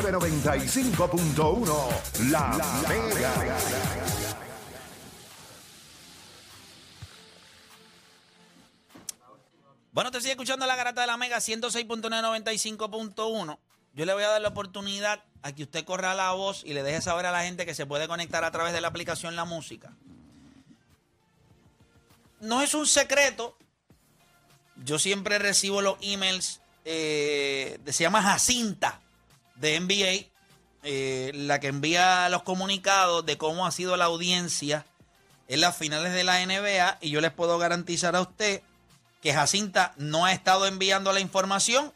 Z95.1, La, Mega. Bueno, te sigue escuchando la garata de la Mega 106.995.1. Yo le voy a dar la oportunidad a que usted corra la voz y le deje saber a la gente que se puede conectar a través de la aplicación La Música. No es un secreto. Yo siempre recibo los emails eh, se llama Jacinta de NBA, eh, la que envía los comunicados de cómo ha sido la audiencia en las finales de la NBA y yo les puedo garantizar a usted que Jacinta no ha estado enviando la información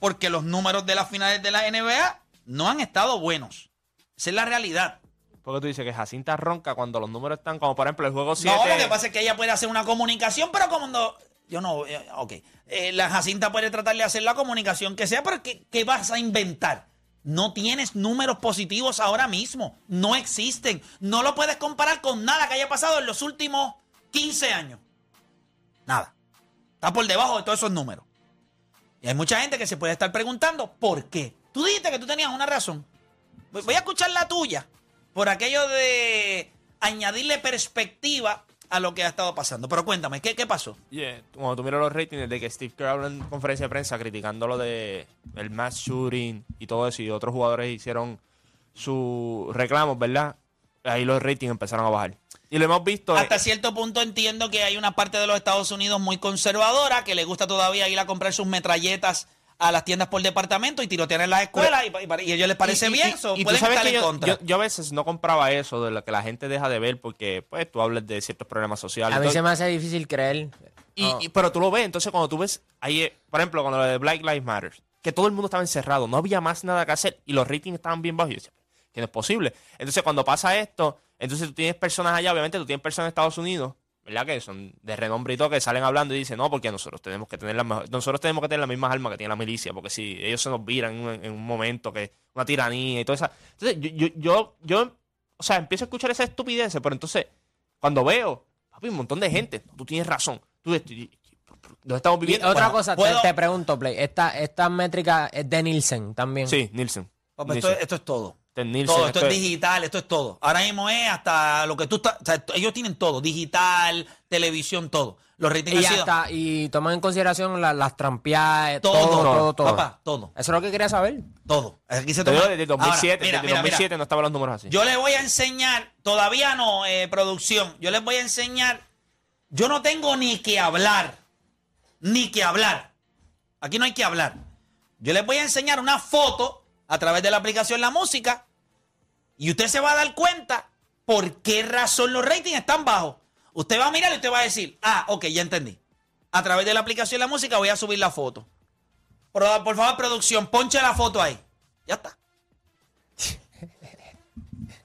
porque los números de las finales de la NBA no han estado buenos. Esa es la realidad. Porque tú dices que Jacinta ronca cuando los números están, como por ejemplo el juego 7. No, lo que pasa es que ella puede hacer una comunicación, pero como no. Yo no. eh, Ok. Eh, la Jacinta puede tratar de hacer la comunicación que sea, pero ¿qué, qué vas a inventar? No tienes números positivos ahora mismo. No existen. No lo puedes comparar con nada que haya pasado en los últimos 15 años. Nada. Está por debajo de todos esos números. Y hay mucha gente que se puede estar preguntando por qué. Tú dijiste que tú tenías una razón. Voy a escuchar la tuya por aquello de añadirle perspectiva a lo que ha estado pasando. Pero cuéntame, ¿qué, qué pasó? Yeah, Cuando tú miras los ratings de que Steve Kerr habló en conferencia de prensa criticando lo de el mass shooting y todo eso y otros jugadores hicieron sus reclamos, ¿verdad? Ahí los ratings empezaron a bajar. Y lo hemos visto. Hasta eh, cierto punto entiendo que hay una parte de los Estados Unidos muy conservadora que le gusta todavía ir a comprar sus metralletas a las tiendas por departamento y tirotear en las escuelas y, y- y a ellos les parece y- bien, y- so y tú pueden estar que en yo, contra. yo- yo a veces no compraba eso de lo que la gente deja de ver porque pues tú hablas de ciertos problemas sociales. A mí se me hace difícil creer. Y, Oh. y- pero tú lo ves, entonces cuando tú ves, ahí, eh, por ejemplo, cuando lo de Black Lives Matter, que todo el mundo estaba encerrado, no había más nada que hacer y los ratings estaban bien bajos. Y yo decía, que no es posible. Entonces cuando pasa esto, entonces tú tienes personas allá, obviamente tú tienes personas en Estados Unidos, ¿verdad? Que son de renombre y todo, que salen hablando y dicen, no, porque nosotros tenemos que tener las mejor- nosotros tenemos que tener las mismas armas que tiene la milicia, porque si ellos se nos viran en, un- en un momento que una tiranía y toda esa. Entonces yo, yo, yo, yo, o sea, empiezo a escuchar esa estupidez, pero entonces cuando veo, papi, un montón de gente, tú tienes razón, tú, ¿dónde estamos Y viviendo? otra Bueno, cosa, te- pregunto, Play. Esta, esta métrica es de Nielsen también. Sí, Nielsen. Papá, esto, Nielsen. esto es todo. Nielsen, Todo, esto esto es es- digital, esto es todo. Ahora mismo es hasta lo que tú estás. o sea, ellos tienen todo: digital, televisión, todo. Los ratings Y han sido. hasta, y toman en consideración la- las trampeadas, Todo, todo, todo, todo. Papá, todo. Eso es lo que quería saber. Todo. Aquí se toma. desde 2007, Ahora, mira, desde mira, mira. 2007 no estaban los números así. Yo les voy a enseñar, todavía no, eh, producción, yo les voy a enseñar, yo no tengo ni que hablar, ni que hablar. Aquí no hay que hablar. Yo les voy a enseñar una foto a través de la aplicación La Música y usted se va a dar cuenta por qué razón los ratings están bajos. Usted va a mirar y usted va a decir, ah, ok, ya entendí. A través de la aplicación La Música voy a subir la foto. Por, por favor, producción, ponche la foto ahí. Ya está.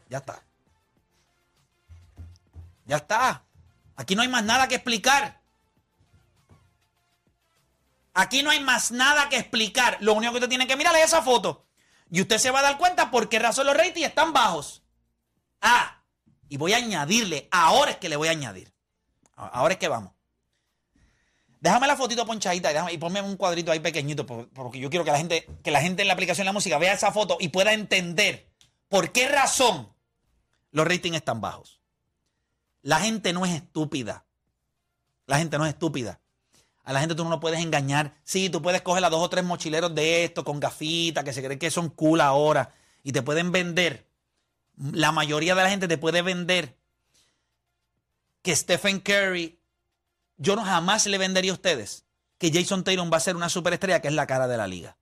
Ya está. Ya está. Aquí no hay más nada que explicar. Aquí no hay más nada que explicar. Lo único que usted tiene que mirar es esa foto. Y usted se va a dar cuenta por qué razón los ratings están bajos. Ah, y voy a añadirle. Ahora es que le voy a añadir. Ahora es que vamos. Déjame la fotito ponchadita y, déjame- y ponme un cuadrito ahí pequeñito por- porque yo quiero que la gente, que la gente en la aplicación de la música vea esa foto y pueda entender por qué razón los ratings están bajos. La gente no es estúpida. La gente no es estúpida. A la gente tú no lo puedes engañar. Sí, tú puedes coger a dos o tres mochileros de esto con gafitas que se creen que son cool ahora y te pueden vender. La mayoría de la gente te puede vender que Stephen Curry, yo no jamás le vendería a ustedes que Jason Tatum va a ser una superestrella que es la cara de la liga.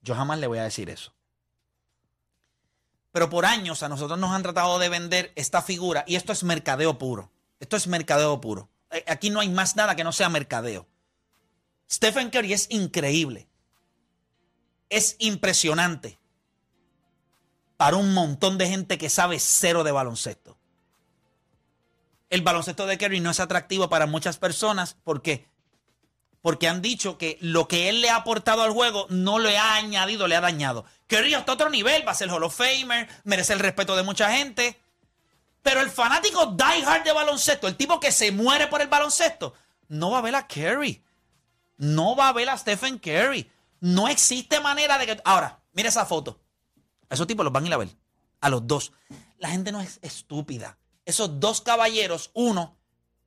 Yo jamás le voy a decir eso. Pero por años a nosotros nos han tratado de vender esta figura y esto es mercadeo puro. Esto es mercadeo puro. Eh, Aquí no hay más nada que no sea mercadeo. Stephen Curry es increíble. Es impresionante. Para un montón de gente que sabe cero de baloncesto. El baloncesto de Curry no es atractivo para muchas personas porque porque han dicho que lo que él le ha aportado al juego no le ha añadido, le ha dañado. Curry hasta otro nivel, va a ser Hall of Famer, merece el respeto de mucha gente. Pero el fanático diehard de baloncesto, el tipo que se muere por el baloncesto, no va a ver a Curry. No va a ver a Stephen Curry. No existe manera de que... Ahora, mira esa foto. A esos tipos los van a ir a ver. A los dos. La gente no es estúpida. Esos dos caballeros, uno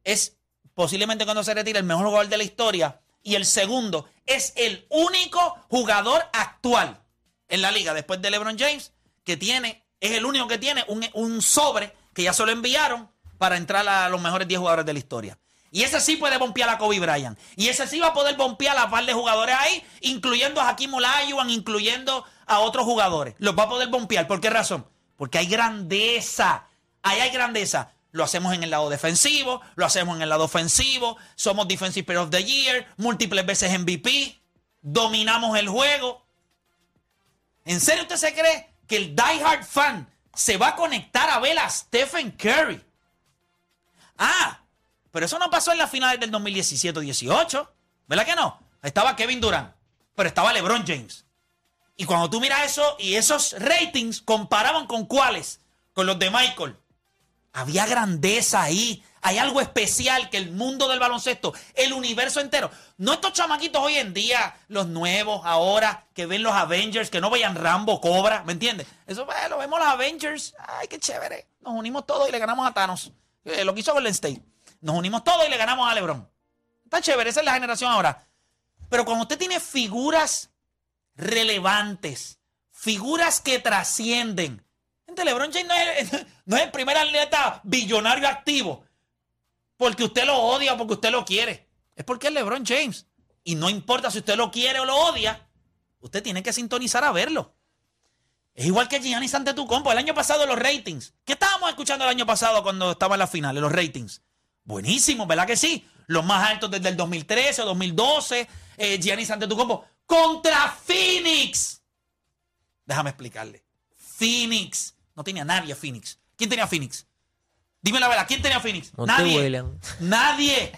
es posiblemente cuando se retira el mejor jugador de la historia y el segundo es el único jugador actual en la liga después de LeBron James que tiene, es el único que tiene un, un sobre que ya se lo enviaron para entrar a los mejores 10 jugadores de la historia. Y ese sí puede bompear a Kobe Bryant. Y ese sí va a poder bompear a par de jugadores ahí, incluyendo a Hakim Olajuwon, incluyendo a otros jugadores. Los va a poder bompear. ¿Por qué razón? Porque hay grandeza. Ahí hay grandeza. Lo hacemos en el lado defensivo, lo hacemos en el lado ofensivo, somos Defensive Player of the Year, múltiples veces MVP, dominamos el juego. ¿En serio usted se cree que el diehard fan se va a conectar a ver a Stephen Curry? Ah, pero eso no pasó en las finales del 2017-18. ¿Verdad que no? Estaba Kevin Durant, pero estaba LeBron James. Y cuando tú miras eso y esos ratings comparaban con cuáles, con los de Michael, había grandeza ahí. Hay algo especial que el mundo del baloncesto, el universo entero. No estos chamaquitos hoy en día, los nuevos, ahora, que ven los Avengers, que no vean Rambo, Cobra, ¿me entiendes? Eso pues, lo vemos los Avengers. Ay, qué chévere. Nos unimos todos y le ganamos a Thanos. Eh, lo que hizo Golden State. Nos unimos todos y le ganamos a LeBron. Está chévere, esa es la generación ahora. Pero cuando usted tiene figuras relevantes, figuras que trascienden. Gente, LeBron James no es, el primer atleta billonario activo porque usted lo odia o porque usted lo quiere. Es porque es LeBron James. Y no importa si usted lo quiere o lo odia, usted tiene que sintonizar a verlo. Es igual que Giannis compo. El año pasado los ratings. ¿Qué estábamos escuchando el año pasado cuando estaba en la final? Los ratings. Buenísimo, ¿verdad que sí? Los más altos desde el 2013 o 2012. Eh, Giannis compo. Contra Phoenix. Déjame explicarle. Phoenix. No tenía nadie Phoenix. ¿Quién tenía Phoenix? Dime la verdad, ¿quién tenía Phoenix? Monty Nadie. Nadie.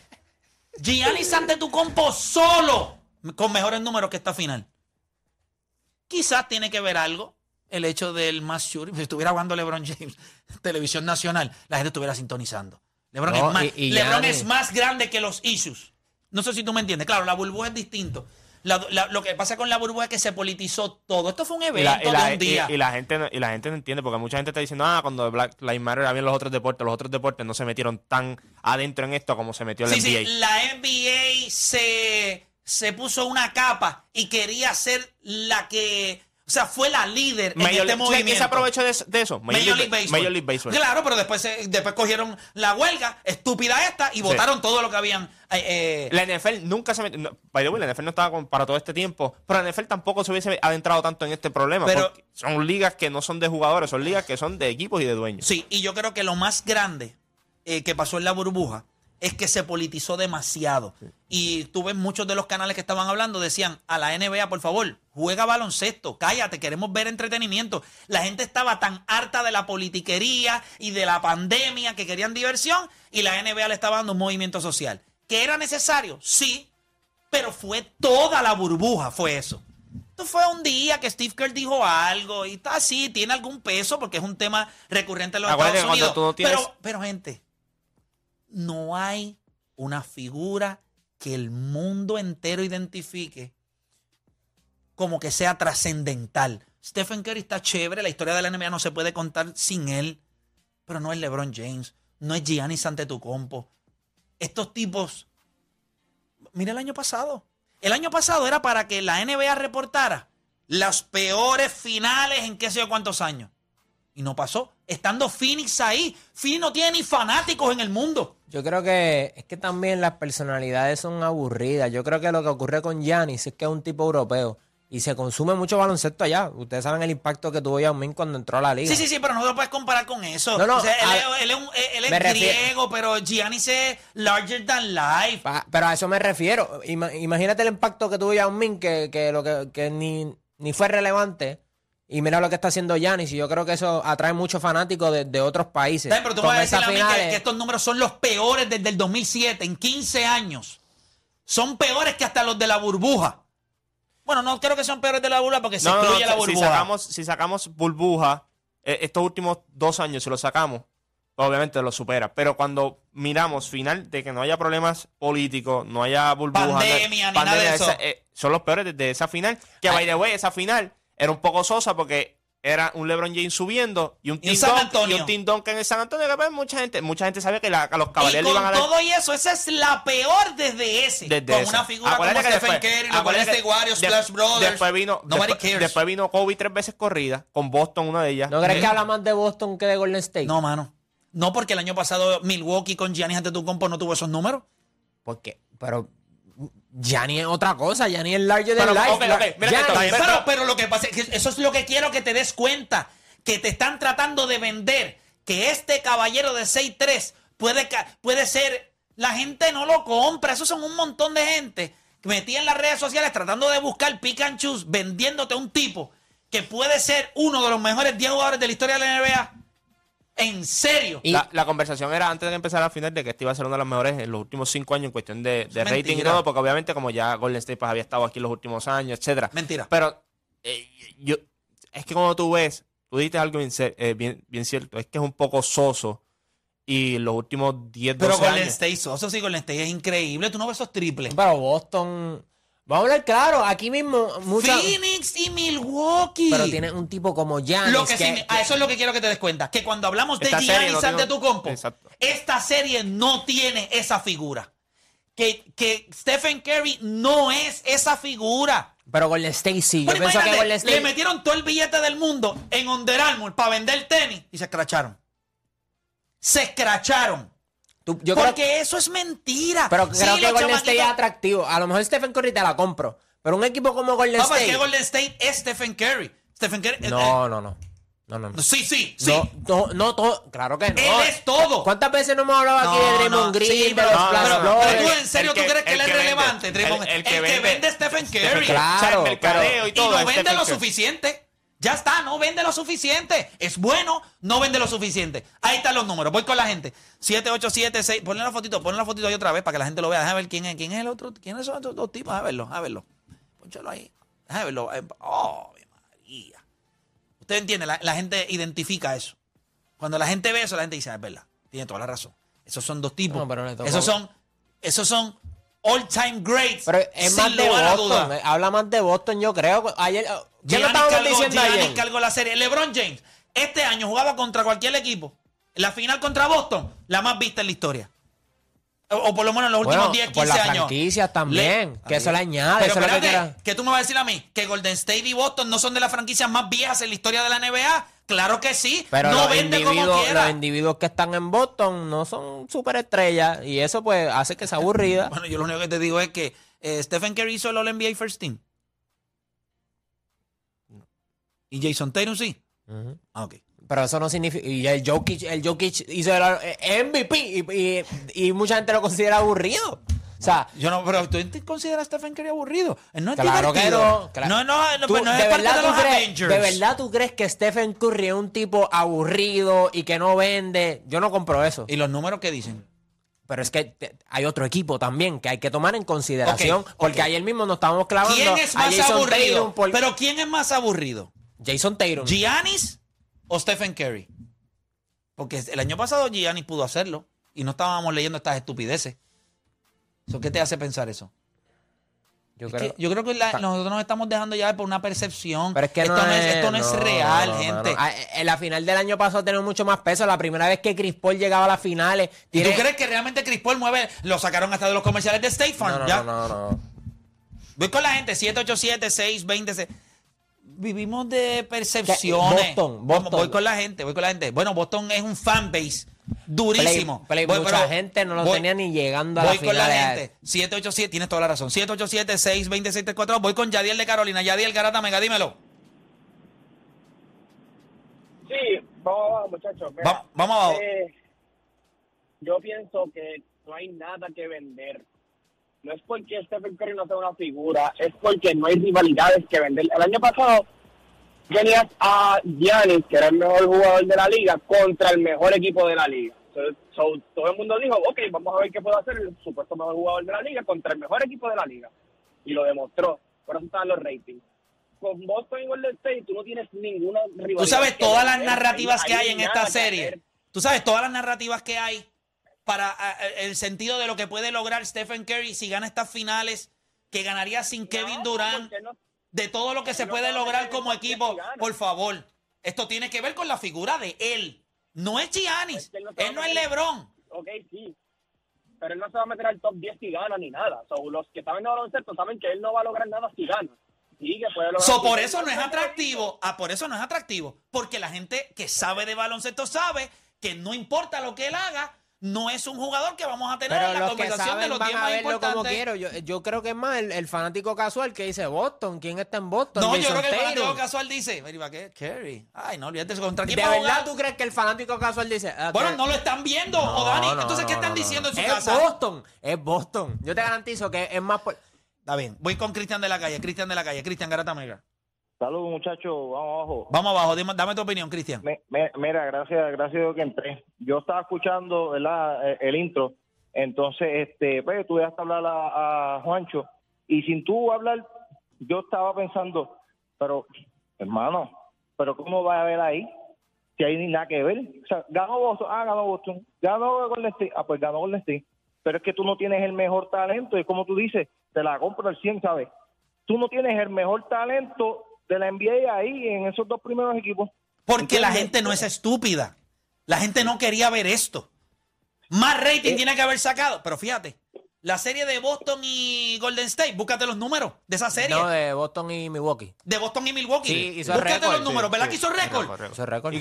Giannis Antetokounmpo solo con mejores números que esta final. Quizás tiene que ver algo el hecho del más shooting. Si estuviera jugando LeBron James, televisión nacional, la gente estuviera sintonizando. LeBron, No, es, más, y- y LeBron es más grande que los issues. No sé si tú me entiendes. Claro, la burbuja es distinto. La- la- lo que pasa con la burbuja es que se politizó todo. Esto fue un Y evento la, y la- de un día. y- y la gente, no- y la gente no entiende, porque mucha gente está diciendo, ah, cuando Black Lives Matter había los otros deportes, los otros deportes no se metieron tan adentro en esto como se metió el Sí, sí, la NBA se, se puso una capa y quería ser la que, o sea, fue la líder en Major este League- movimiento. ¿Quién se aprovechó de, de eso? Major League Baseball. Major League Baseball. Claro, pero después, después cogieron la huelga estúpida esta y votaron todo lo que habían. eh, eh, La NFL nunca se metió. no, by the way, la NFL no estaba con- para todo este tiempo. Pero la NFL tampoco se hubiese adentrado tanto en este problema. Pero- son ligas que no son de jugadores, son ligas que son de equipos y de dueños. Sí, y yo creo que lo más grande eh, que pasó en la burbuja es que se politizó demasiado. Y tú ves muchos de los canales que estaban hablando, decían a la NBA, por favor, juega baloncesto, cállate, queremos ver entretenimiento. La gente estaba tan harta de la politiquería y de la pandemia que querían diversión y la NBA le estaba dando un movimiento social. ¿Que era necesario? Sí, pero fue toda la burbuja, fue eso. Esto fue un día que Steve Kerr dijo algo y está así, tiene algún peso porque es un tema recurrente en los Acuérdate Estados Unidos. no tienes- pero, pero, gente, no hay una figura que el mundo entero identifique como que sea trascendental. Stephen Curry está chévere, la historia de la NBA no se puede contar sin él, pero no es LeBron James, no es Giannis Antetokounmpo. Estos tipos, mira el año pasado. El año pasado era para que la NBA reportara las peores finales en qué sé yo cuántos años. Y no pasó. Estando Phoenix ahí. Phoenix no tiene ni fanáticos en el mundo. Yo creo que es que también las personalidades son aburridas. Yo creo que lo que ocurre con Giannis es que es un tipo europeo y se consume mucho baloncesto allá. Ustedes saben el impacto que tuvo Yao Ming cuando entró a la liga. Sí, sí, sí, pero no lo puedes comparar con eso. No, no, O sea, él, es- él es, un- él es me refiero- griego, pero Giannis es larger than life. Pa- Pero a eso me refiero. Ima- imagínate el impacto que tuvo Yao Ming, que, que lo que, que ni, ni fue relevante. Y mira lo que está haciendo Giannis. Y yo creo que eso atrae muchos fanáticos de, de otros países. Pero tú Con vas a decir a mí que, que estos números son los peores desde el 2007, en 15 años. Son peores que hasta los de la burbuja. Bueno, no creo que son peores de la burbuja porque se No, no, no, excluye la si burbuja. sacamos, si sacamos burbuja, eh, estos últimos dos años, si lo sacamos, obviamente lo supera. Pero cuando miramos final de que no haya problemas políticos, no haya burbuja, no- Pandemia, ni nada de eso. esa- eh, son los peores desde esa final. Que, by the way, esa final era un poco sosa porque era un LeBron James subiendo y un Y Tim San Duncan Antonio. y un Tim Duncan en San Antonio. Que pues, mucha gente, mucha gente sabía que la- a los Y con iban a dar. todo y eso, esa es la peor desde ese. Desde con esa. una figura como Acuérdate que Stephen Curry, State que Warriors, de- Splash Brothers. Después vino, Nobody después, cares. después vino Kobe tres veces corrida, con Boston una de ellas. ¿No crees Sí. que habla más de Boston que de Golden State? No, mano. No, porque el año pasado Milwaukee con Giannis Antetokounmpo no tuvo esos números. Porque, pero Gianni es otra cosa, Gianni es larger than life. ok, ok, mira Está esto, bien, Pero- pero, pero lo que pasa es que eso es lo que quiero que te des cuenta. Que te están tratando de vender que este caballero de 6'3 puede, puede ser. La gente no lo compra. Esos son un montón de gente metida en las redes sociales tratando de buscar pick and choose, vendiéndote un tipo que puede ser uno de los mejores 10 jugadores de la historia de la NBA. En serio. Y- La, la conversación era antes de que empezara la final de que este iba a ser uno de los mejores en los últimos cinco años en cuestión de, rating y todo, porque obviamente como ya Golden State pues, había estado aquí los últimos años, etcétera. Mentira. Pero eh, yo es que cuando tú ves, tú dijiste algo bien, eh, bien, bien cierto, es que es un poco soso y los últimos 10, 12 Pero Golden años. State, Soso, sí, Golden State es increíble. Tú no ves esos triples. Pero Boston. Vamos a hablar claro, aquí mismo. Mucha, Phoenix y Milwaukee. pero tiene un tipo como Giannis. Lo que que- signi- a eso es lo que quiero que te des cuenta. Que cuando hablamos de Giannis no un- Antetokounmpo, Exacto. esta serie no tiene esa figura. Que, que Stephen Curry no es esa figura. Pero Golden State sí. Yo pienso que Golden State. le metieron todo el billete del mundo en Under Armour para vender tenis y se escracharon. Se escracharon. Tú- yo creo porque eso es mentira. Pero Sí, creo que Golden State es atractivo. A lo mejor Stephen Curry te la compro. Pero un equipo como Golden State. que Golden State es Stephen Curry. Stephen Curry. No, no, no. No, no, no. eh, sí, sí, sí. No, no, no todo. Claro que no. Él es todo. ¿Cuántas veces no hemos hablado aquí de Draymond Green, sí, de pero, no, pero- no, no, pero tú en serio el tú que- crees que él es que vende, relevante, Draymond? el- El, el que que vende, vende Stephen Curry. Claro, O sea, el mercadeo pero- y y todo. no es vende Stephen lo Curry. suficiente. Ya está, no vende lo suficiente. Es bueno, no vende lo suficiente. Ahí están los números. Voy con la gente. 7876. Ponle la fotito, ponle la fotito ahí otra vez para que la gente lo vea. Déjame ver quién es, quién es el otro. ¿Quiénes son estos dos tipos? Déjame verlo, déjame verlo. Pónchalo ahí. Déjame verlo. Oh, María. Usted entiende, la, la gente identifica eso. Cuando la gente ve eso, la gente dice, "Ah, es verdad. Tiene toda la razón. Esos son dos tipos. No, pero tocó- esos son, esos son all time greats. Pero es más de Boston. Habla más de Boston, yo creo. Ayer, ¿Qué lo Giannis estábamos cargó, diciendo Giannis ayer? cargó la serie. LeBron James, este año jugaba contra cualquier equipo. La final contra Boston, la más vista en la historia. O, o por lo menos en los Bueno, últimos 10, 15 por las años. franquicias también, que eso le añade, Pero eso es lo que espérate, quiera. ¿qué tú me vas a decir a mí? ¿Que Golden State y Boston no son de las franquicias más viejas en la historia de la NBA? Claro que sí. Pero no los, vende como quiera. los individuos que están en Boston no son superestrellas y eso pues hace que sea aburrida. Bueno, yo lo único que te digo es que eh, Stephen Curry hizo el All-NBA First Team. ¿Y Jason Tatum sí? Ah, ok. Pero eso no significa. Y el Jokic, el Jokic hizo el MVP y, y- y mucha gente lo considera aburrido. O sea, Yo no, pero tú te consideras a Stephen Curry aburrido. No es claro que divertido. no. claro. No, no, no, Tú, pues no es de, parte verdad de tú los crees, Avengers. ¿De verdad tú crees que Stephen Curry es un tipo aburrido y que no vende? Yo no compro eso. ¿Y los números qué dicen? Pero es que te- hay otro equipo también que hay que tomar en consideración. Porque ok. ayer mismo nos estábamos clavando. ¿Quién es más aburrido? Por- Pero ¿quién es más aburrido? Jason Tatum. ¿Giannis o Stephen Curry? Porque el año pasado Giannis pudo hacerlo y no estábamos leyendo estas estupideces. ¿Eso qué te hace pensar eso? yo, Es creo, que yo creo que la- nosotros nos estamos dejando ya por una percepción. Pero es que esto no, es, es, esto no es no, real, no, gente. En la final del año pasado tenía mucho más peso. La primera vez que Chris Paul llegaba a las finales. ¿Y tú crees que realmente Chris Paul mueve? Lo sacaron hasta de los comerciales de State Farm. No, no, ¿ya? no, no, no. Voy con la gente, 787-620. Vivimos de percepciones. Boston, Boston. Voy con la gente, voy con la gente. Bueno, Boston es un fanbase durísimo. Play- Play- Voy, mucha pero gente no lo voy- tenía ni llegando a Voy la con la final. gente. 787, tienes toda la razón. 787-620-634. Voy con Yadiel de Carolina. Yadiel Garata Mega, dímelo. Sí, vamos abajo, muchachos. Mira, Va- vamos abajo. eh, yo pienso que no hay nada que vender. No es porque Stephen Curry no sea una figura, es porque no hay rivalidades que vender. El año pasado tenías a Giannis, que era el mejor jugador de la liga, contra el mejor equipo de la liga. So, todo el mundo dijo, ok, vamos a ver qué puede hacer el supuesto mejor jugador de la liga contra el mejor equipo de la liga. Y lo demostró. Por eso estaban los ratings. Con Boston y Golden State, tú no tienes ninguna rivalidad. Tú sabes todas las narrativas que ahí hay en esta serie. Tú sabes todas las narrativas que hay para el sentido de lo que puede lograr Stephen Curry si gana estas finales, que ganaría sin Kevin No, Durant, no- de todo lo que se puede lograr como equipo. Por favor, Esto tiene que ver con la figura de él. No es Giannis. Es que él no Él es LeBron. Ok, sí. Pero él no se va a meter al top 10 si gana ni nada. So, los que saben de baloncesto saben que él no va a lograr nada si gana. Sí, que puede lograr. So, por eso no es atractivo. Ah, por eso no es atractivo. Porque la gente que sabe de baloncesto sabe que no importa lo que él haga, no es un jugador que vamos a tener Pero en la los conversación de saben los van 10 a más como importantes. quiero. Yo, yo creo que es más el, el fanático casual que dice Boston. ¿Quién está en Boston? No, yo creo que el fanático casual dice, "Mira, ¿para qué? Kerry. Ay, no olvídate contra quién ¿De va verdad jugar?" tú crees que el fanático casual dice? ah, Bueno, no lo están viendo, o Dani. no, Entonces, ¿qué están no, diciendo en su es casa? Boston, es Boston. Yo te garantizo que es más por... Está bien. Voy con Cristian de la calle. Cristian de la calle. Cristian Garata Mega. Saludos, muchachos. Vamos abajo. Vamos abajo. Dime- dame tu opinión, Cristian. Me- me- mira, gracias, gracias que entré. Yo estaba escuchando ¿verdad? Eh, el intro, entonces, este, pues, tú dejaste hablar a, a Juancho, y sin tú hablar, yo estaba pensando, pero, hermano, pero ¿cómo va a haber ahí? Si hay ni nada que ver. O sea, ganó Boston, ah, ganó Boston. Ganó Golden State, ah, pues ganó Golden State. Pero es que tú no tienes el mejor talento, y como tú dices, te la compro al 100, ¿sabes? Tú no tienes el mejor talento de la NBA ahí en esos dos primeros equipos. Porque la gente no es estúpida. La gente no quería ver esto. Más rating tiene que haber sacado. Pero fíjate, la serie de Boston y Golden State, búscate los números de esa serie. No, de Boston y Milwaukee. de Boston y Milwaukee. Sí, hizo búscate los sí, números, ¿verdad Sí, que hizo récord?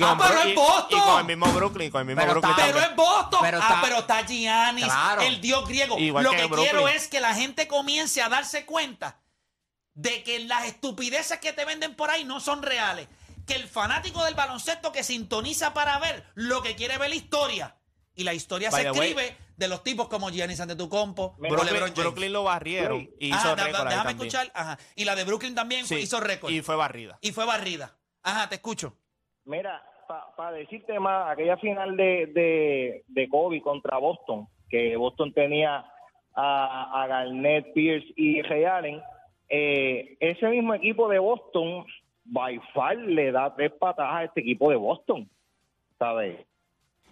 Ah, pero es Boston. Y con el mismo Brooklyn, con el mismo Pero Brooklyn está- Pero es Boston. Pero ah, pero está Giannis, Claro. el dios griego. Igual Lo que quiero es que la gente comience a darse cuenta de que las estupideces que te venden por ahí no son reales. Que el fanático del baloncesto que sintoniza para ver lo que quiere ver la historia. Y la historia By se way- escribe de los tipos como Giannis Antetokounmpo, Brooklyn, LeBron James. Brooklyn lo barrieron y Ajá, hizo récord déjame también. escuchar. Ajá. Y la de Brooklyn también Sí, hizo récord. Y Y, fue barrida. fue barrida. Ajá, te escucho. Mira, para decirte más, aquella final de, de, de Kobe contra Boston, que Boston tenía a, a Garnett, Pierce y Ray Allen, eh, ese mismo equipo de Boston, by far, le da tres patadas a este equipo de Boston, ¿sabes?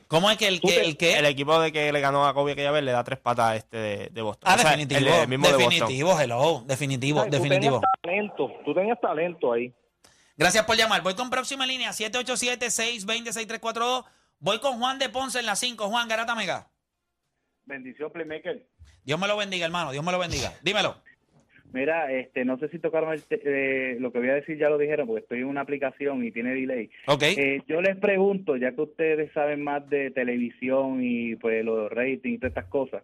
¿Cómo es que el que te- el que El equipo de que le ganó a Kobe aquella vez le da tres patas a este de, de Boston. Ah, O sea, el- definitivo. el mismo de Boston. definitivo, hello. Definitivo, ¿Sabes? Tú definitivo. tenías talento, tú tenías talento ahí. Gracias por llamar. Voy con próxima línea, 787-620-6342. Voy con Juan de Ponce en la 5. Juan Garata Mega. Bendición, Playmaker. Dios me lo bendiga, hermano. Dios me lo bendiga. Dímelo. Mira, este, no sé si tocaron el te- eh, lo que voy a decir, ya lo dijeron, porque estoy en una aplicación y tiene delay. Ok. Eh, yo les pregunto, ya que ustedes saben más de televisión y pues los ratings y todas estas cosas,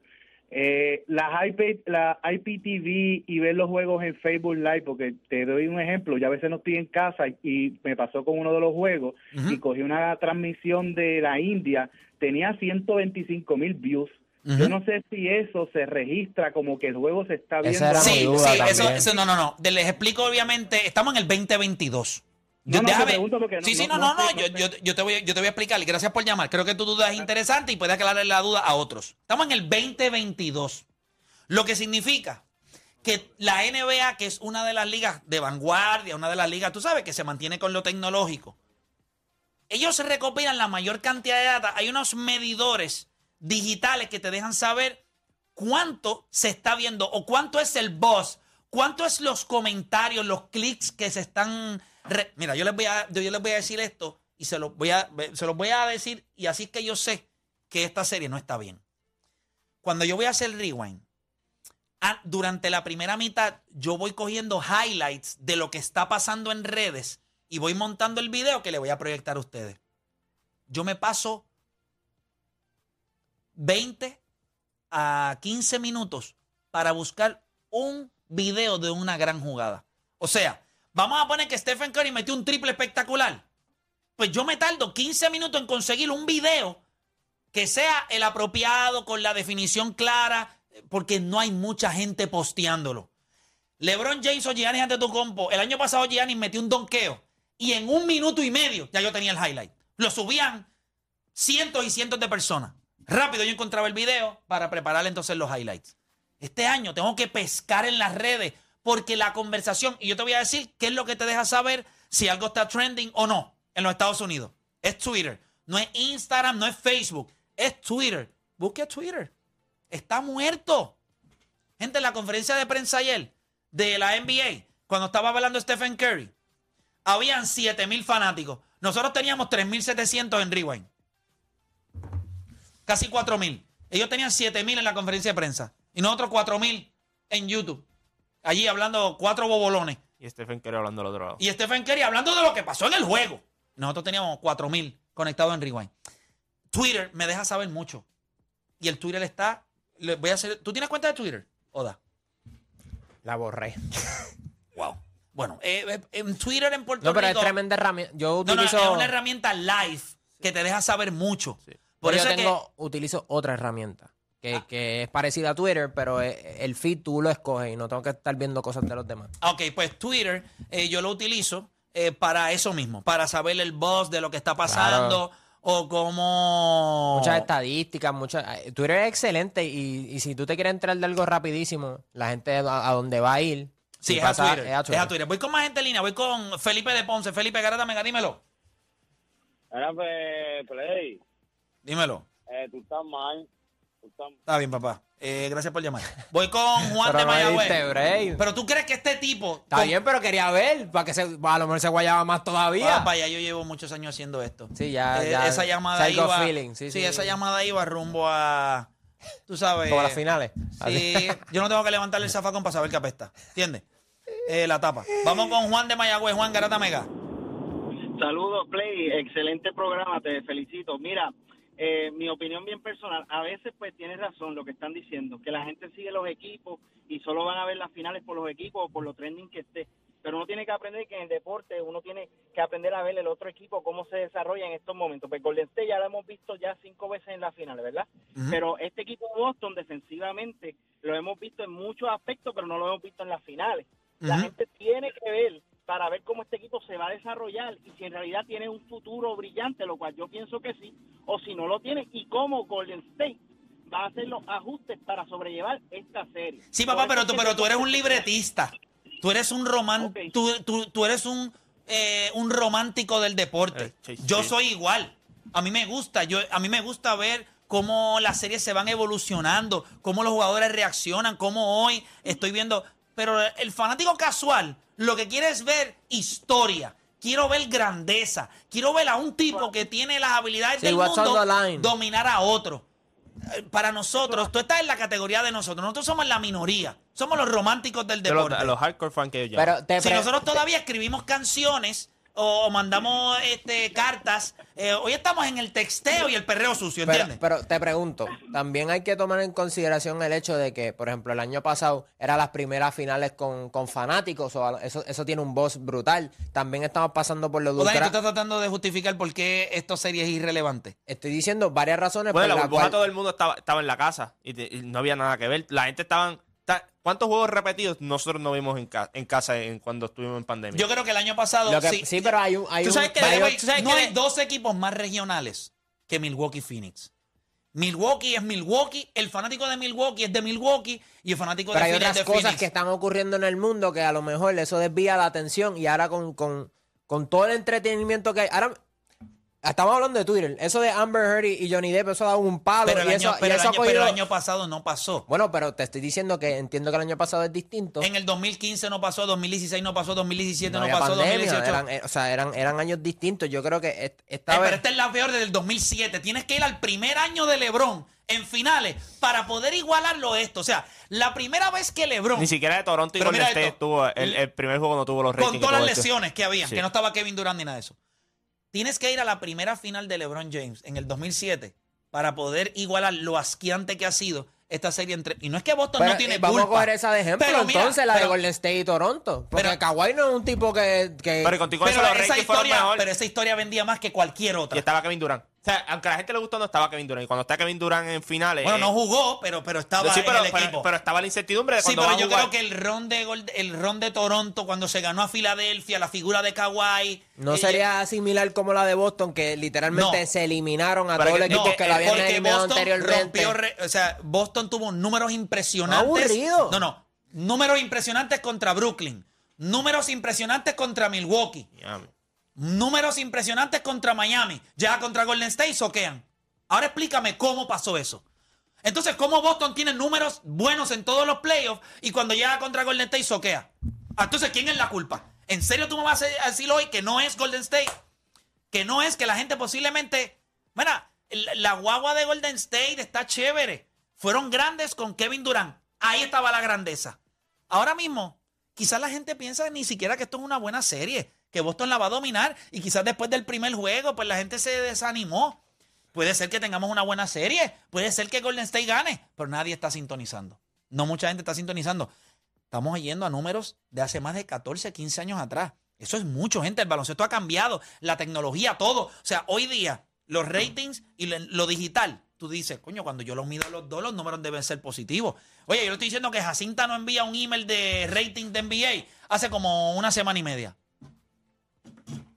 eh, las IP, la IPTV y ver los juegos en Facebook Live, porque te doy un ejemplo, yo a veces no estoy en casa y, y me pasó con uno de los juegos y cogí una transmisión de la India, tenía 125 mil views. Yo no sé si eso se registra como que el juego se está Esa viendo. era Sí, duda sí, eso, eso no, no, no. Les explico, obviamente, estamos en el 2022. No, no, te déjame- pregunto porque no- sí, sí, no, no- no, no. no sé, yo, no yo, yo te voy, yo te voy a explicar y gracias por llamar. Creo que tu duda es interesante y puede aclararle la duda a otros. Estamos en el 2022. Lo que significa que la NBA, que es una de las ligas de vanguardia, una de las ligas, tú sabes, que se mantiene con lo tecnológico, ellos recopilan la mayor cantidad de data. Hay unos medidores digitales que te dejan saber cuánto se está viendo o cuánto es el buzz, cuánto es los comentarios, los clics que se están... Mira, yo les, voy a, yo les voy a decir esto y se los voy a, se voy a decir y así es que yo sé que esta serie no está bien. Cuando yo voy a hacer rewind, durante la primera mitad yo voy cogiendo highlights de lo que está pasando en redes y voy montando el video que le voy a proyectar a ustedes. Yo me paso 20 a 15 minutos para buscar un video de una gran jugada. O sea, vamos a poner que Stephen Curry metió un triple espectacular. Pues yo me tardo 15 minutos en conseguir un video que sea el apropiado, con la definición clara, porque no hay mucha gente posteándolo. LeBron James o Giannis Antetokounmpo, el año pasado Giannis metió un donqueo y en un minuto y medio ya yo tenía el highlight. Lo subían cientos y cientos de personas. Rápido yo encontraba el video para preparar entonces los highlights. Este año tengo que pescar en las redes porque la conversación, y yo te voy a decir qué es lo que te deja saber si algo está trending o no en los Estados Unidos. Es Twitter, no es Instagram, no es Facebook, es Twitter. Busque Twitter. Está muerto. Gente, en la conferencia de prensa ayer de la NBA, cuando estaba hablando Stephen Curry, habían 7 mil fanáticos. nosotros teníamos 3.700 en Rewind. Casi 4.000. Ellos tenían 7.000 en la conferencia de prensa. Y nosotros 4.000 en YouTube. Allí hablando cuatro bobolones. Y Stephen Curry hablando del otro lado. Y Stephen Curry hablando de lo que pasó en el juego. Nosotros teníamos 4.000 conectados en Rewind. Twitter me deja saber mucho. Y el Twitter está... le voy a hacer, ¿Tú tienes cuenta de Twitter? Oda. La borré. Wow. Bueno, eh, eh, en Twitter en Puerto No, pero es Rico... tremenda herramienta. Yo No, no, utilizo. es una herramienta live que te deja saber mucho. Por Por eso yo tengo, utilizo otra herramienta. Que, Ah. que es parecida a Twitter, pero eh, el feed tú lo escoges y no tengo que estar viendo cosas de los demás. que... Ok, pues Twitter eh, yo lo utilizo eh, para eso mismo, para saber el buzz de lo que está pasando o cómo... Muchas estadísticas, muchas. eh, Twitter es excelente y, y si tú te quieres entrar de algo rapidísimo, la gente a, a donde va a ir. Sí, si es a, Twitter, es a Twitter. Voy con más gente en línea, voy con Felipe de Ponce. Felipe Garata Mega, dímelo. Ahora, pues, Play, Dímelo. eh, tú estás mal. Tú estás Está bien, papá. Eh, gracias por llamar. Voy con Juan Pero de no Mayagüez. Pero tú crees que este tipo... Está con- bien, pero quería ver, para que se, a lo mejor se guayaba más todavía. Papá, ya yo llevo muchos años haciendo esto. Sí, ya, Eh, ya. Esa llamada iba... feeling, sí, sí, sí. esa llamada iba rumbo a... Tú sabes... Como las finales. Sí, yo no tengo que levantarle el zafacón para saber que apesta. ¿Entiendes? Eh, la tapa. Vamos con Juan de Mayagüez. Juan Garata Mega. Saludos, Play. Excelente programa, te felicito. Mira, eh, mi opinión bien personal, a veces pues tienes razón lo que están diciendo, que la gente sigue los equipos y solo van a ver las finales por los equipos o por lo trending que esté. Pero uno tiene que aprender que en el deporte uno tiene que aprender a ver el otro equipo cómo se desarrolla en estos momentos. Pues Golden State ya lo hemos visto ya cinco veces en la final, ¿verdad? Pero este equipo de Boston defensivamente lo hemos visto en muchos aspectos, pero no lo hemos visto en las finales. La gente tiene que ver para ver cómo este equipo se va a desarrollar y si en realidad tiene un futuro brillante, lo cual yo pienso que sí, o si no lo tiene, y cómo Golden State va a hacer los ajustes para sobrellevar esta serie. Sí, papá, pero tú, pero tú eres un libretista. Tú eres un román, tú, tú- tú eres un, eh, un romántico del deporte. Eh, sí, Yo soy igual. A mí me gusta, yo, a mí me gusta ver cómo las series se van evolucionando, cómo los jugadores reaccionan, cómo hoy estoy viendo. Pero el fanático casual lo que quiere es ver historia. Quiero ver grandeza. Quiero ver a un tipo que tiene las habilidades Sí, del mundo dominar a otro. Eh, Para nosotros, tú estás en la categoría de nosotros. Nosotros somos la minoría. Somos los románticos del los, deporte. los hardcore fans que. Pero te si nosotros todavía escribimos canciones o, o mandamos este, cartas, eh, hoy estamos en el texteo y el perreo sucio, ¿entiendes? pero te pregunto, también hay que tomar en consideración el hecho de que, por ejemplo, el año pasado eran las primeras finales con, con fanáticos, o eso, eso tiene un voz brutal. También estamos pasando por lo O Dani, tú estás tratando de justificar por qué esta serie es irrelevante. Estoy diciendo varias razones Bueno, la por burbuja cuales... todo el mundo estaba, estaba en la casa y, te- y no había nada que ver. La gente estaban... ¿Cuántos juegos repetidos nosotros no vimos en, ca- en casa en, cuando estuvimos en pandemia? Yo creo que el año pasado. Que- sí, sí, pero hay un... Hay Tú un- sabes que hay de- tú sabes que no hay dos equipos más regionales que Milwaukee y Phoenix. Milwaukee es Milwaukee, el fanático de Milwaukee es de Milwaukee y el fanático Pero de hay Phoenix es otras de cosas Phoenix. que están ocurriendo en el mundo que a lo mejor eso desvía la atención y ahora con, con, con todo el entretenimiento que hay. Ahora estamos hablando de Twitter. Eso de Amber Heard y Johnny Depp, eso ha dado un palo. Pero el, y año, eso, y pero el eso ha año- pero el cogido- año pasado no pasó. Bueno, pero te estoy diciendo que entiendo que el año pasado es distinto. En el 2015 no pasó, 2016 no pasó, 2017 no, pasó, pandemia, 2018. eran, eh, o sea, eran, eran años distintos. Yo creo que est- esta Eh, vez... pero esta es la peor desde el 2007. Tienes que ir al primer año de LeBron en finales para poder igualarlo esto. O sea, la primera vez que LeBron, Ni siquiera de Toronto y Golden mira State esto. tuvo el, el primer juego no tuvo los ratings. con todas las este. lesiones que había, Sí. que no estaba Kevin Durant ni nada de eso, tienes que ir a la primera final de LeBron James en el 2007 para poder igualar lo asqueante que ha sido esta serie entre... Y no es que Boston Pero, no tiene eh, vamos culpa. a coger esa de ejemplo, Pero mira, entonces, la de Golden State y Toronto. Porque pero- Kawhi no es un tipo que... que Pero contigo Pero eso los esa, historia, mejor. pero esa historia vendía más que cualquier otra. Y estaba Kevin Durant. O sea, aunque a la gente le gustó, no estaba Kevin Durant. Y cuando está Kevin Durant en finales. Bueno, eh, no jugó, pero, pero estaba sí, pero, en el pero- equipo. pero estaba la incertidumbre de Sí, cuando pero va a yo jugar. creo que el ron de Gol- el ron de Toronto cuando se ganó a Filadelfia, la figura de Kawhi. No eh, sería similar como la de Boston, que literalmente No. se eliminaron a Pero todos los equipos no, que lo habían porque eliminado Boston anteriormente. rompió re- o sea, Boston tuvo números impresionantes. Aburrido. No, no. Números impresionantes contra Brooklyn. Números impresionantes contra Milwaukee. Miami. Números impresionantes contra Miami. Ya contra Golden State soquean. Ahora explícame cómo pasó eso. Entonces, ¿cómo Boston tiene números buenos en todos los playoffs y cuando llega contra Golden State soquea? Ah, Entonces, ¿quién es la culpa? ¿En serio tú me vas a decir hoy que no es Golden State? Que no es que la gente posiblemente. Mira, la guagua de Golden State está chévere. Fueron grandes con Kevin Durant. Ahí estaba la grandeza. Ahora mismo, quizás la gente piensa ni siquiera que esto es una buena serie, que Boston la va a dominar y quizás después del primer juego, pues la gente se desanimó. Puede ser que tengamos una buena serie, puede ser que Golden State gane, pero nadie está sintonizando. No mucha gente está sintonizando. Estamos yendo a números de hace más de 14, 15 años atrás. Eso es mucho, gente. El baloncesto ha cambiado, la tecnología, todo. O sea, hoy día, los ratings y lo, digital, tú dices, coño, cuando yo los mido los dos, los números deben ser positivos. Oye, yo le estoy diciendo que Jacinta no envía un email de rating de NBA hace como una semana y media.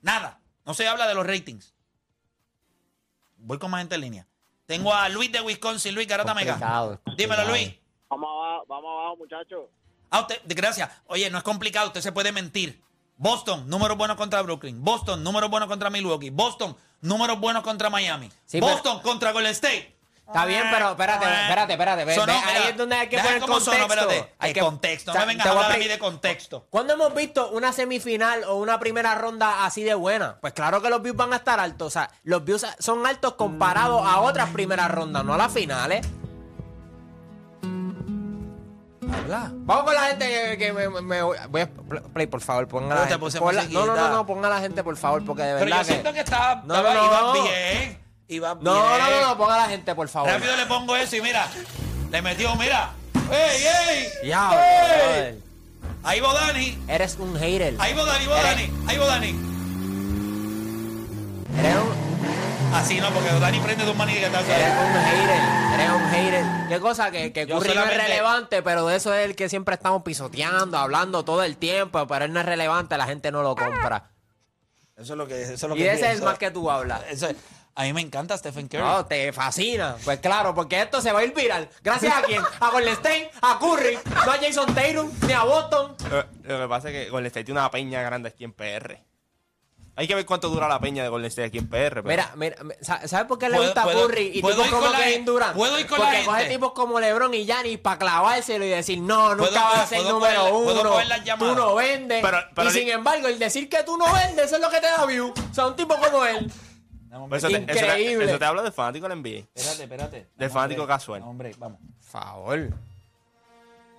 Nada. No se habla de los ratings. Voy con más gente en línea. Tengo a Luis de Wisconsin. Luis Garata Mega. Dímelo. Luis. Vamos abajo, vamos abajo, muchachos. Ah, usted, gracias. Oye, no es complicado, usted se puede mentir. Boston, números buenos contra Brooklyn. Boston, números buenos contra Milwaukee. Boston, números buenos contra Miami. Sí, pero- Boston contra Golden State. Está bien, pero espérate, espérate, espérate. ve- Sonó, ve, ahí es donde hay que deja poner cómo sonó, contexto. espérate. Hay ¿Qué contexto? no me vengas a hablar a mí de contexto. ¿Cuándo hemos visto una semifinal o una primera ronda así de buena? Pues claro que los views van a estar altos. O sea, los views son altos comparados a otras primeras rondas, no a las finales. Habla. Vamos con la gente que, que me, me- voy a play, por favor, ponga Pero la te gente. puse Ponla- no, no, no, musiquita. no, ponga la gente, por favor, porque de Pero verdad yo siento que estaba, No, estaba- no, iba no. bien. No, no, no, no, ponga la gente, por favor. Rápido le pongo eso y mira. Le metió, mira. ¡Ey, ey! Brother. Ahí va Dani. Eres un hater. Ahí va Dani, va Dani. Ahí va Dani. Eres un, Así no, porque Dani prende de un maní que está eres un hater. Eres un hater. Qué cosa que, que Yo Curry no es relevante, pero de eso es el que siempre estamos pisoteando, hablando todo el tiempo, pero él no es relevante, la gente no lo compra. Eso es lo que, eso es lo Y que ese es el más que tú hablas. Eso es- a mí me encanta Stephen Curry. No, te fascina. Pues claro, porque esto se va a ir viral. Gracias a quién? A Golden State, a Curry, no a Jason Tatum, ni a Boston. Lo, lo que pasa es que Golden State tiene una peña grande aquí en PR. Hay que ver cuánto dura la peña de Golden State aquí en PR. pero- Mira, mira, sa- ¿sabes por qué le ¿Puedo- gusta a puedo- Curry y tipos como la Kevin gen- Durant? puedo ir con la Porque coge gente. tipos como LeBron y Giannis para clavárselo y decir, no, nunca vas a ser número coger- puedo uno, coger las llamadas. tú no vendes. Pero- pero y li- sin embargo, el decir que tú no vendes, eso es lo que te da view. O sea, un tipo como él. No, hombre, eso, te, eso te- Increíble. eso te habla del fanático del NBA. espérate, espérate. Del fanático hombre. casual. No, hombre, vamos. Favor.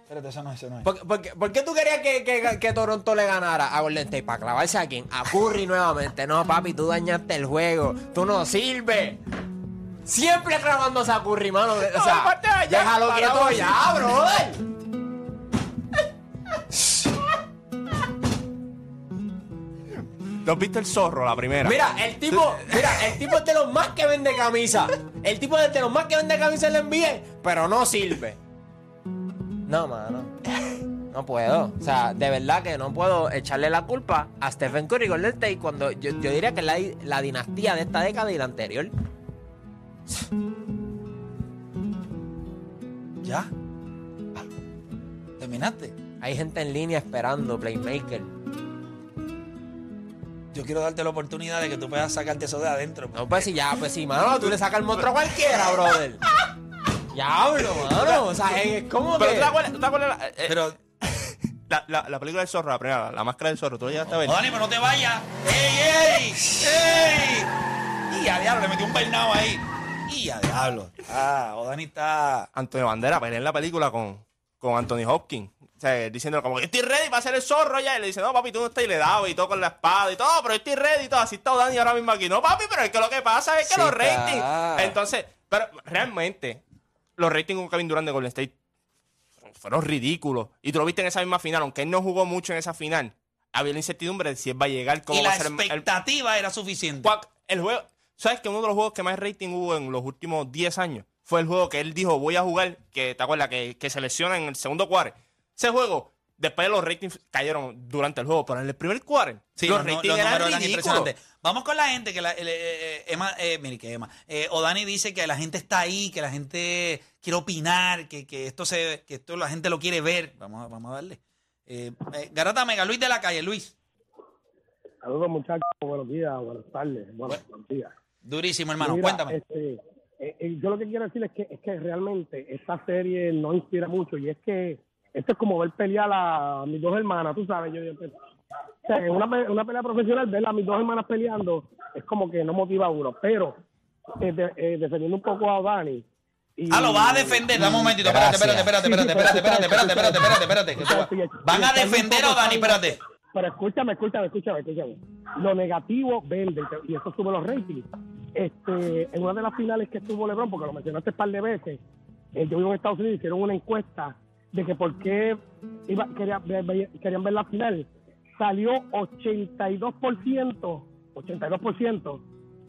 Espérate, eso no, eso no es. ¿Por, por qué- por qué tú querías que, que- que Toronto le ganara a Golden State? ¿Para clavarse a quién? A Curry nuevamente. No, papi, tú dañaste el juego. Tú no sirves. Siempre clavándose a Curry, mano. O sea, de allá, déjalo quieto ya, brother. ¿Tú has visto el zorro, la primera? Mira, el tipo, mira, el tipo es de los más que vende camisa. El tipo es de los más que vende camisa en la NBA, pero no sirve. No, mano. No puedo. O sea, de verdad que no puedo echarle la culpa a Stephen Curry y Golden State cuando yo, yo diría que es la, la dinastía de esta década y la anterior. ¿Ya? ¿Terminaste? Hay gente en línea esperando, Playmaker. Yo quiero darte la oportunidad de que tú puedas sacarte eso de adentro. No, pues si ya, pues si, mano, tú le sacas el monstruo a cualquiera, brother. Diablo, mano. O sea, es como Pero que... tú te acuerdas, tú te acuerdas la, eh, Pero, la, la- la película del zorro, la primera, la máscara del zorro, tú la llegaste a ver. oh, Dani, pero no te vayas. ¡Ey, ey! ¡Ey! Y a diablo, le metí un peinado ahí. Y a diablo. Ah, o Dani está. Antonio Bandera pelea en la película con, con Anthony Hopkins. O sea, diciendo como estoy ready para hacer el zorro ya. Y le dice, no, papi, tú no estás y le daba y todo con la espada y todo, pero estoy ready y todo. Así está Dani ahora mismo aquí. No, papi, pero es que lo que pasa es que Sí los está. ratings. Entonces, pero realmente, los ratings con Kevin Durant de Golden State fueron ridículos. Y tú lo viste en esa misma final, aunque él no jugó mucho en esa final. Había la incertidumbre de si él va a llegar, cómo Y va la a ser el- el, expectativa era suficiente. Cuac, el juego, ¿sabes que uno de los juegos que más rating hubo en los últimos 10 años fue el juego que él dijo, voy a jugar, que te acuerdas, que, que se lesiona en el segundo quarter? Ese juego, después los ratings cayeron durante el juego, pero en el primer quarter, Sí, los no- ratings los eran eran impresionantes. Vamos con la gente que la, eh, eh, Emma, eh, mire que Emma, eh, Odani dice que la gente está ahí, que la gente quiere opinar, que, que esto se, que esto la gente lo quiere ver. Vamos, a- vamos a darle. Eh, eh, Garata Mega, Luis de la calle, Luis. Saludos muchachos, buenos días, buenas tardes, buenos, buenos días. Durísimo, hermano. Mira, Cuéntame. este, yo lo que quiero decir es que, es que realmente esta serie no inspira mucho y es que esto es como ver pelear a mis dos hermanas, tú sabes, yo, yo- O sea, en una, una pelea profesional, ver a mis dos hermanas peleando es como que no motiva a uno. Pero, eh, de- eh, defendiendo un poco a Dani. y- Ah, lo vas a defender. Dame un momentito. Espérate, espérate, espérate, espérate, espérate, espérate, espérate, espérate, espérate, espérate. Van a defender a Dani, espérate. Pero escúchame, escúchame, escúchame, escúchame. Lo negativo vende y eso sube los ratings. Este, en una de las finales que estuvo LeBron, porque lo mencionaste un par de veces, eh, yo vivo en Estados Unidos, hicieron una encuesta de que por qué iba, quería ver- ver- querían ver la final. Salió 82%, 82%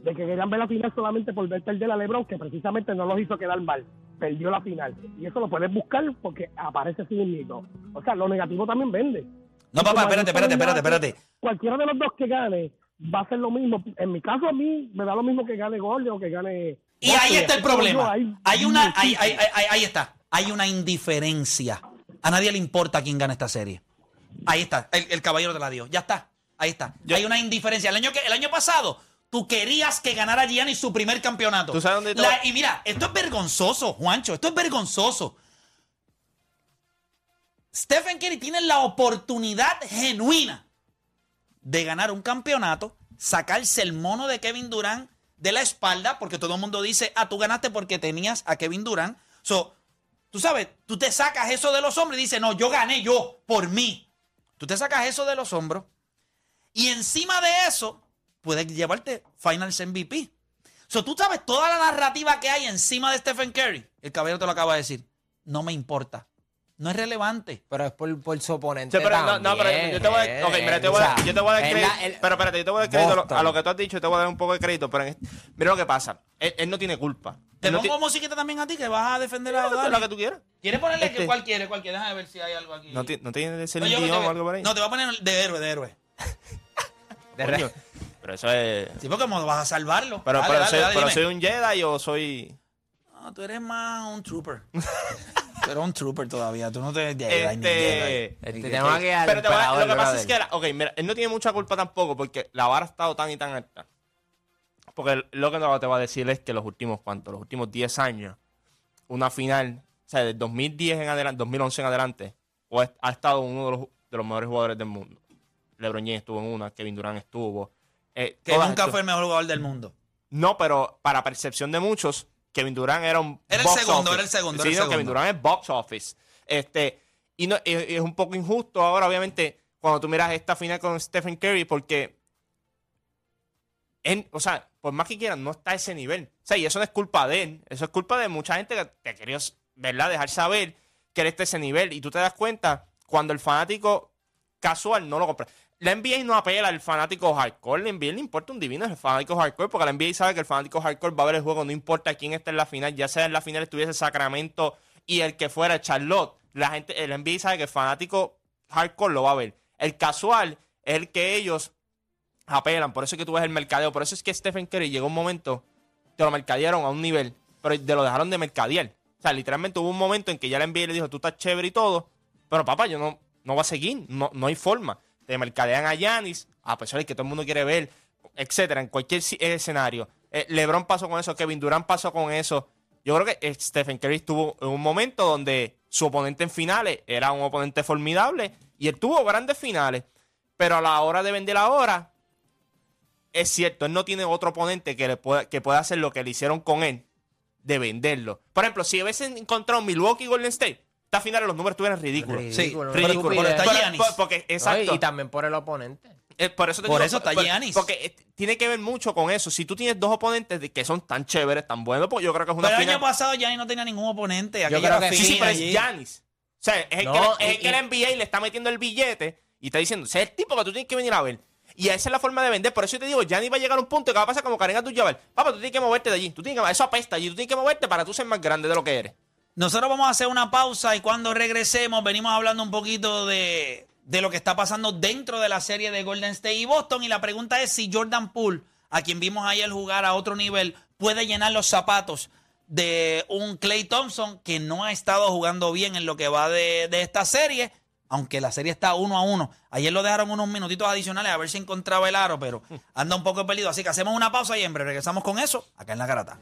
de que querían ver la final solamente por ver perder a LeBron, que precisamente no los hizo quedar mal. Perdió la final. Y eso lo puedes buscar porque aparece así mismo. O sea, lo negativo también vende. No, papá, espérate, espérate, espérate, espérate. Cualquiera de los dos que gane va a ser lo mismo. En mi caso, a mí me da lo mismo que gane Golden o que gane. Y ahí está el problema. Hay una, hay- hay- hay- ahí está. Hay una indiferencia. A nadie le importa quién gana esta serie. Ahí está. El, el caballero te la dio. Ya está. Ahí está. Hay una indiferencia. El año que el año pasado tú querías que ganara Gianni su primer campeonato. ¿Tú sabes dónde La- y mira, esto es vergonzoso, Juancho. Esto es vergonzoso. Stephen Curry tiene la oportunidad genuina de ganar un campeonato, sacarse el mono de Kevin Durant de la espalda, porque todo el mundo dice, ah, tú ganaste porque tenías a Kevin Durant. So, tú sabes, tú te sacas eso de los hombros y dices, no, yo gané yo, por mí. Tú te sacas eso de los hombros y encima de eso puedes llevarte Finals MVP. So, tú sabes toda la narrativa que hay encima de Stephen Curry. El caballero te lo acaba de decir. No me importa. No es relevante. Pero es por, por su oponente. Sí, pero no, no, pero yo te voy a, ok, mira, te o voy a, sea, yo te voy a dar crédito. la- el- pero espérate, yo te voy a dar crédito a lo- Boston. a lo que tú has dicho, te voy a dar un poco de crédito. Pero en este- mira lo que pasa. Él, él no tiene culpa. Te no pongo musiquita también a ti que vas a defender a Dani. lo que tú quieras. ¿Quieres ponerle que Este- cuál quiere? ¿Cuál quiere? Déjame ver si hay algo aquí. No, ti- no tiene ese No, yo- idioma te- o algo por ahí. No, te voy a poner de héroe, de héroe. de re- Pero eso es. Sí, porque vas a salvarlo. Pero, Dale, pero, dale, soy, dale, pero soy un Jedi o soy. No, tú eres más un trooper. tú eres un trooper todavía. Tú no te... Este. Este, tenemos aquí al Pero te voy a- lo que pasa es que, la- ok, mira, él no tiene mucha culpa tampoco porque la vara ha estado tan y tan alta. Porque lo que no te va a decir es que los últimos, ¿cuántos? Los últimos 10 años, una final, o sea, del 2010 en adelante, 2011 en adelante, o ha estado uno de los, de los mejores jugadores del mundo. LeBron James estuvo en una, Kevin Durant estuvo. eh, Que nunca estos- fue el mejor jugador del mundo. No, pero para percepción de muchos, Kevin Durant era un. Era el box segundo, office. era el segundo, Sí, era el no, Kevin segundo. Durant es box office. Este, y no, es, es un poco injusto ahora, obviamente, cuando tú miras esta final con Stephen Curry, porque. él, o sea, por más que quieran, no está a ese nivel. O sea, y eso no es culpa de él. Eso es culpa de mucha gente que te quería, ¿verdad?, dejar saber que él está a ese nivel. Y tú te das cuenta cuando el fanático casual no lo compra. La NBA no apela al fanático hardcore. La NBA le importa un divino el fanático hardcore, porque la NBA sabe que el fanático hardcore va a ver el juego, no importa quién esté en la final, ya sea en la final estuviese Sacramento y el que fuera Charlotte. La gente, el NBA sabe que el fanático hardcore lo va a ver. El casual es el que ellos apelan. Por eso es que tú ves el mercadeo. Por eso es que Stephen Curry llegó un momento, te lo mercadearon a un nivel, pero te lo dejaron de mercadear. O sea, literalmente hubo un momento en que ya la NBA le dijo, tú estás chévere y todo, pero papá, yo no, no voy a seguir, no, no hay forma. Te mercadean a Yanis, a pesar que todo el mundo quiere ver, etcétera, en cualquier si- escenario. Eh, LeBron pasó con eso, Kevin Durant pasó con eso. Yo creo que eh, Stephen Curry estuvo en un momento donde su oponente en finales era un oponente formidable y él tuvo grandes finales, pero a la hora de vender ahora, es cierto, él no tiene otro oponente que, le pueda, que pueda hacer lo que le hicieron con él, de venderlo. Por ejemplo, si hubiesen encontrado Milwaukee y Golden State, esta final los números estuvieran ridículos. Sí, Ridículo, ridículo. estupidez. Pero está Por- Giannis. por- porque, exacto. y, y también por el oponente. Eh, por eso, te Por digo, eso está por- Giannis. Porque eh, tiene que ver mucho con eso. Si tú tienes dos oponentes de- que son tan chéveres, tan buenos, pues yo creo que es una Pero el año pasado Gianni no tenía ningún oponente. Aquella creo era que Sí, sí, pero es. Giannis. O sea, es el No, que, le- es y- que la NBA le está metiendo el billete y está diciendo, ese es el tipo que tú tienes que venir a ver. Y esa es la forma de vender. Por eso yo te digo, Giannis va a llegar a un punto que va a pasar como Karen Abdul-Jabbar. Papá, tú tienes que moverte de allí. Tú tienes que, eso apesta allí. Tú tienes que moverte para tú ser más grande de lo que eres. Nosotros vamos a hacer una pausa y cuando regresemos venimos hablando un poquito de, de lo que está pasando dentro de la serie de Golden State y Boston. Y la pregunta es si Jordan Poole, a quien vimos ayer jugar a otro nivel, puede llenar los zapatos de un Clay Thompson que no ha estado jugando bien en lo que va de, de esta serie. Aunque la serie está uno a uno. Ayer lo dejaron unos minutitos adicionales a ver si encontraba el aro, pero anda un poco perdido. Así que hacemos una pausa y en breve regresamos con eso acá en la garata.